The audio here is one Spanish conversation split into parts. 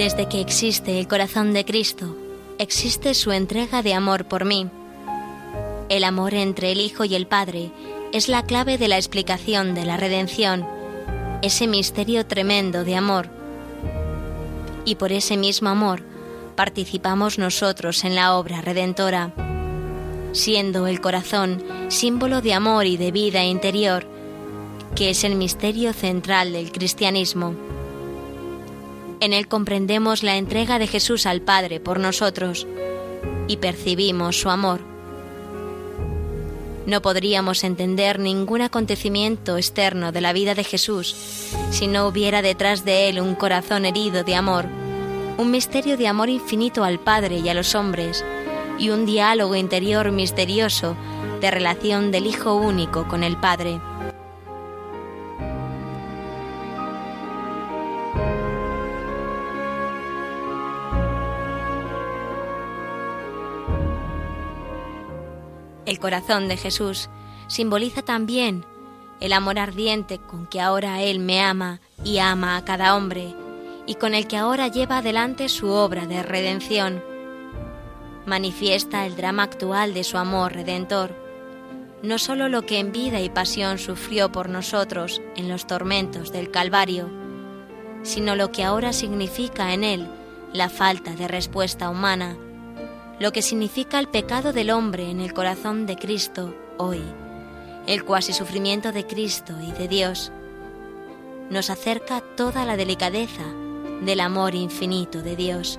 Desde que existe el corazón de Cristo, existe su entrega de amor por mí. El amor entre el Hijo y el Padre es la clave de la explicación de la redención, ese misterio tremendo de amor. Y por ese mismo amor participamos nosotros en la obra redentora, siendo el corazón símbolo de amor y de vida interior, que es el misterio central del cristianismo. En él comprendemos la entrega de Jesús al Padre por nosotros y percibimos su amor. No podríamos entender ningún acontecimiento externo de la vida de Jesús si no hubiera detrás de él un corazón herido de amor, un misterio de amor infinito al Padre y a los hombres, y un diálogo interior misterioso de relación del Hijo único con el Padre. El corazón de Jesús simboliza también el amor ardiente con que ahora Él me ama y ama a cada hombre, y con el que ahora lleva adelante su obra de redención. Manifiesta el drama actual de su amor redentor, no sólo lo que en vida y pasión sufrió por nosotros en los tormentos del Calvario, sino lo que ahora significa en Él la falta de respuesta humana, lo que significa el pecado del hombre en el corazón de Cristo hoy, el cuasi sufrimiento de Cristo y de Dios, nos acerca toda la delicadeza del amor infinito de Dios.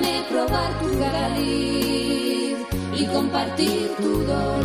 Déjame probar tu cariz y compartir tu dolor.